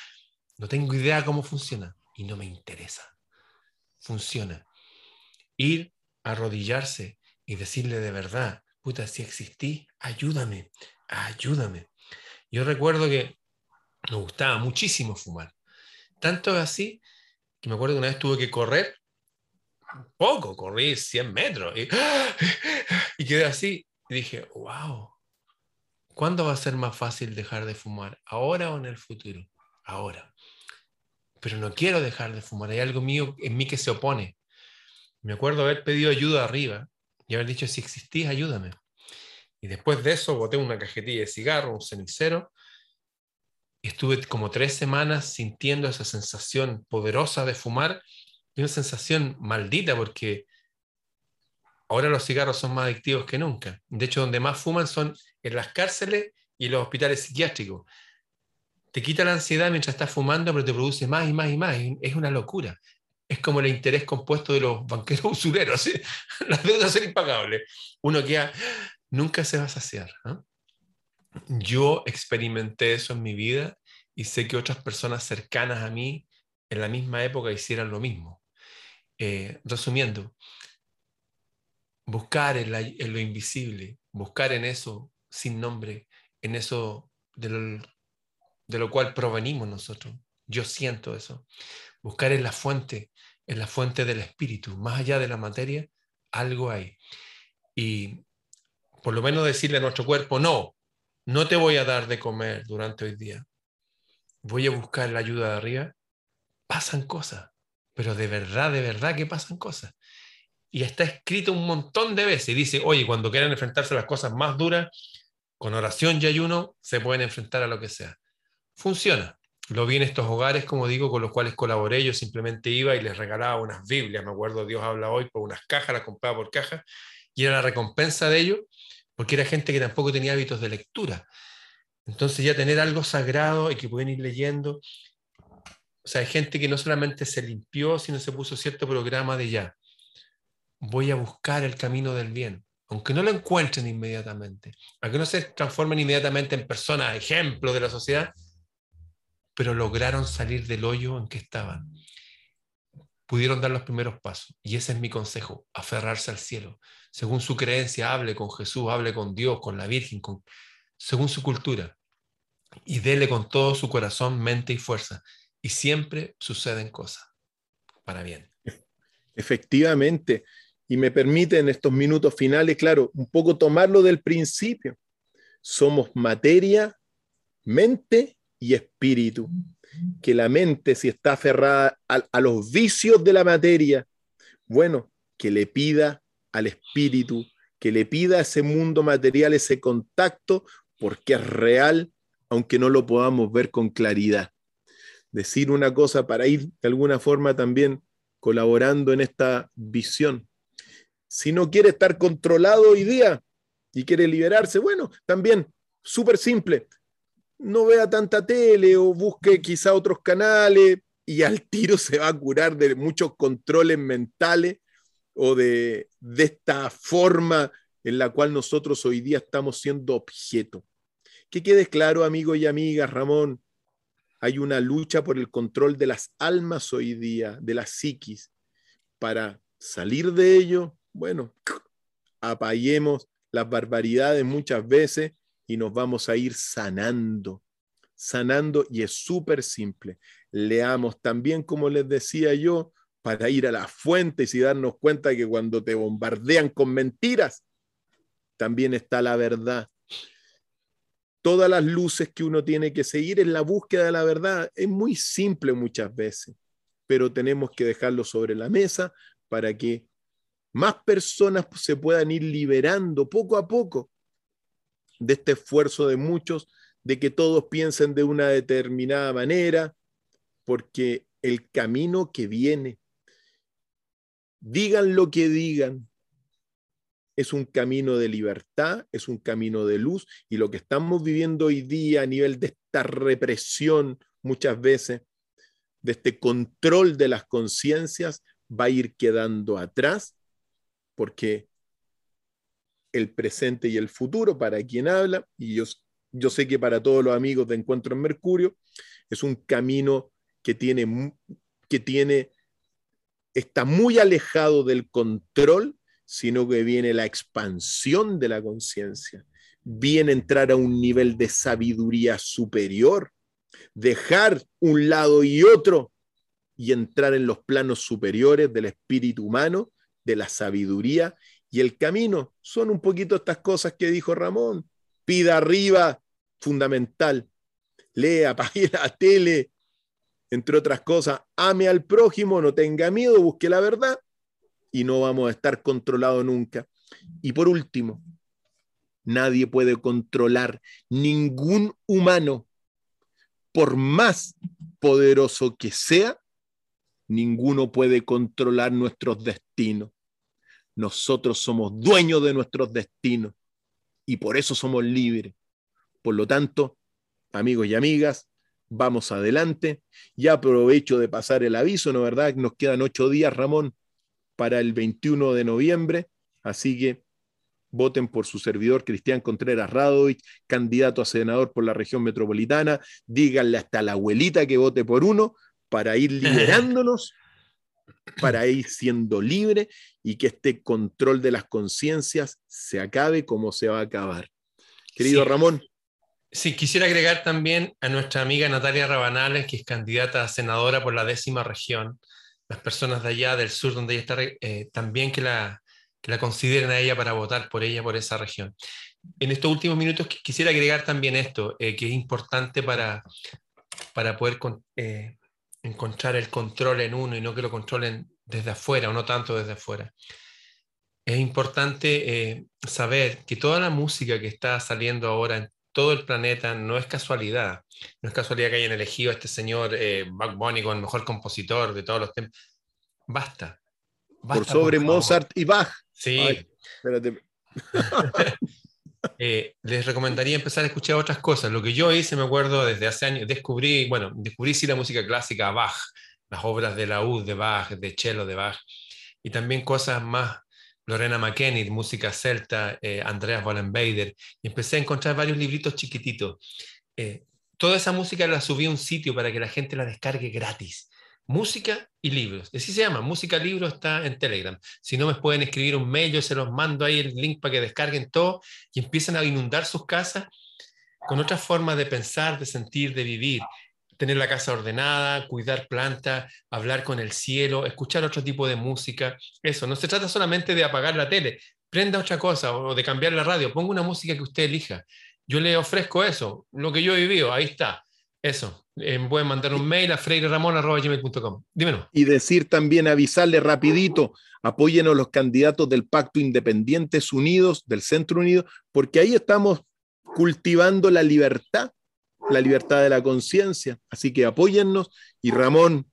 no tengo idea cómo funciona y no me interesa. Funciona ir arrodillarse y decirle de verdad, puta, si existí, ayúdame, ayúdame. Yo recuerdo que me gustaba muchísimo fumar. Tanto así que me acuerdo que una vez tuve que correr, poco, corrí 100 metros y, y quedé así. Y dije, wow, ¿cuándo va a ser más fácil dejar de fumar? ¿Ahora o en el futuro? Ahora. Pero no quiero dejar de fumar. Hay algo mío en mí que se opone. Me acuerdo haber pedido ayuda arriba y haber dicho, si existís, ayúdame. Y después de eso boté una cajetilla de cigarro, un cenicero, estuve como tres semanas sintiendo esa sensación poderosa de fumar y una sensación maldita porque ahora los cigarros son más adictivos que nunca. De hecho, donde más fuman son en las cárceles y en los hospitales psiquiátricos. Te quita la ansiedad mientras estás fumando, pero te produce más y más y más. Es una locura. Es como el interés compuesto de los banqueros usureros. Las deudas son impagables. Uno queda, nunca se va a saciar. Yo experimenté eso en mi vida y sé que otras personas cercanas a mí en la misma época hicieran lo mismo. Eh, resumiendo, buscar en, lo invisible, buscar en eso sin nombre, en eso de lo, de lo cual provenimos nosotros. Yo siento eso. Buscar en la fuente, en la fuente del espíritu, más allá de la materia, algo hay. Y por lo menos decirle a nuestro cuerpo, no, no te voy a dar de comer durante hoy día. Voy a buscar la ayuda de arriba. Pasan cosas, pero de verdad, de verdad que pasan cosas. Y está escrito un montón de veces. Y dice, oye, cuando quieran enfrentarse a las cosas más duras, con oración y ayuno, se pueden enfrentar a lo que sea. Funciona. Lo vi en estos hogares, como digo, con los cuales colaboré. Yo simplemente iba y les regalaba unas Biblias. Me acuerdo, Dios habla hoy, por unas cajas, las compraba por cajas. Y era la recompensa de ello porque era gente que tampoco tenía hábitos de lectura. Entonces ya tener algo sagrado y que pueden ir leyendo. O sea, hay gente que no solamente se limpió, sino se puso cierto programa de ya. Voy a buscar el camino del bien, aunque no lo encuentren inmediatamente, aunque no se transformen inmediatamente en personas, ejemplo de la sociedad, pero lograron salir del hoyo en que estaban. Pudieron dar los primeros pasos. Y ese es mi consejo, aferrarse al cielo según su creencia, hable con Jesús, hable con Dios, con la Virgen, según su cultura. Y dele con todo su corazón, mente y fuerza. Y siempre suceden cosas para bien. Efectivamente. Y me permite en estos minutos finales, claro, un poco tomarlo del principio. Somos materia, mente y espíritu. Que la mente, si está aferrada a, a los vicios de la materia, bueno, que le pida al espíritu, que le pida a ese mundo material ese contacto, porque es real, aunque no lo podamos ver con claridad. Decir una cosa para ir de alguna forma también colaborando en esta visión. Si no quiere estar controlado hoy día y quiere liberarse, bueno, también súper simple. No vea tanta tele o busque quizá otros canales y al tiro se va a curar de muchos controles mentales o de, esta forma en la cual nosotros hoy día estamos siendo objeto. Que quede claro, amigos y amigas, Ramón, hay una lucha por el control de las almas hoy día, de la psiquis. Para salir de ello, bueno, apaguemos las barbaridades muchas veces y nos vamos a ir sanando, sanando y es súper simple. Leamos también, como les decía yo, para ir a las fuentes y darnos cuenta que cuando te bombardean con mentiras, también está la verdad. Todas las luces que uno tiene que seguir en la búsqueda de la verdad es muy simple muchas veces, pero tenemos que dejarlo sobre la mesa para que más personas se puedan ir liberando poco a poco de este esfuerzo de muchos de que todos piensen de una determinada manera, porque el camino que viene digan lo que digan, es un camino de libertad, es un camino de luz y lo que estamos viviendo hoy día a nivel de esta represión muchas veces, de este control de las conciencias, va a ir quedando atrás porque el presente y el futuro, para quien habla, y yo, sé que para todos los amigos de Encuentro en Mercurio, es un camino que tiene, que tiene está muy alejado del control, sino que viene la expansión de la conciencia, viene entrar a un nivel de sabiduría superior, dejar un lado y otro y entrar en los planos superiores del espíritu humano, de la sabiduría y el camino. Son un poquito estas cosas que dijo Ramón. Pida arriba, fundamental. Lea, apague la tele, entre otras cosas, ame al prójimo, no tenga miedo, busque la verdad y no vamos a estar controlados nunca. Y por último, nadie puede controlar ningún humano, por más poderoso que sea, ninguno puede controlar nuestros destinos. Nosotros somos dueños de nuestros destinos y por eso somos libres. Por lo tanto, amigos y amigas, vamos adelante. Ya aprovecho de pasar el aviso, ¿no verdad? Nos quedan ocho días, Ramón, para el 21 de noviembre, así que voten por su servidor Cristian Contreras Radovich, candidato a senador por la región metropolitana, díganle hasta la abuelita que vote por uno para ir liberándonos, para ir siendo libre y que este control de las conciencias se acabe como se va a acabar. Querido Ramón, Sí, quisiera agregar también a nuestra amiga Natalia Rabanales, que es candidata a senadora por la décima región. Las personas de allá del sur, donde ella está, eh, también que la, que la consideren a ella para votar por ella, por esa región. En estos últimos minutos quisiera agregar también esto, eh, que es importante para, para poder eh, encontrar el control en uno y no que lo controlen desde afuera o no tanto desde afuera. Es importante saber que toda la música que está saliendo ahora en todo el planeta, no es casualidad. No es casualidad que hayan elegido a este señor eh, Buck Bunny como el mejor compositor de todos los tiempos. Basta. por sobre Mozart y Bach. Sí. espérate. Eh, les recomendaría empezar a escuchar otras cosas. Lo que yo hice, me acuerdo, desde hace años, descubrí, bueno, descubrí sí la música clásica, Bach, las obras de la U de Bach, de cello de Bach, y también cosas más Lorena McKennitt, música celta, eh, Andreas Wallenbader, y empecé a encontrar varios libritos chiquititos. Eh, toda esa música la subí a un sitio para que la gente la descargue gratis. Música y libros. Así se llama, música libro está en Telegram. Si no me pueden escribir un mail, yo se los mando ahí el link para que descarguen todo y empiecen a inundar sus casas con otra forma de pensar, de sentir, de vivir tener la casa ordenada, cuidar plantas, hablar con el cielo, escuchar otro tipo de música. Eso, no se trata solamente de apagar la tele, prenda otra cosa o de cambiar la radio, ponga una música que usted elija. Yo le ofrezco eso, lo que yo he vivido, ahí está. Eso, eh, pueden mandar un mail a freireramon.com. Dímelo. Y decir también, avisarle rapidito, apóyenos los candidatos del Pacto Independientes Unidos, del Centro Unido, porque ahí estamos cultivando la libertad la libertad de la conciencia. Así que apóyennos y Ramón,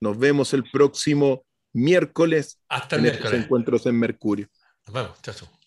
nos vemos el próximo miércoles Hasta el en miércoles. encuentros en Mercurio. Nos vemos, chao.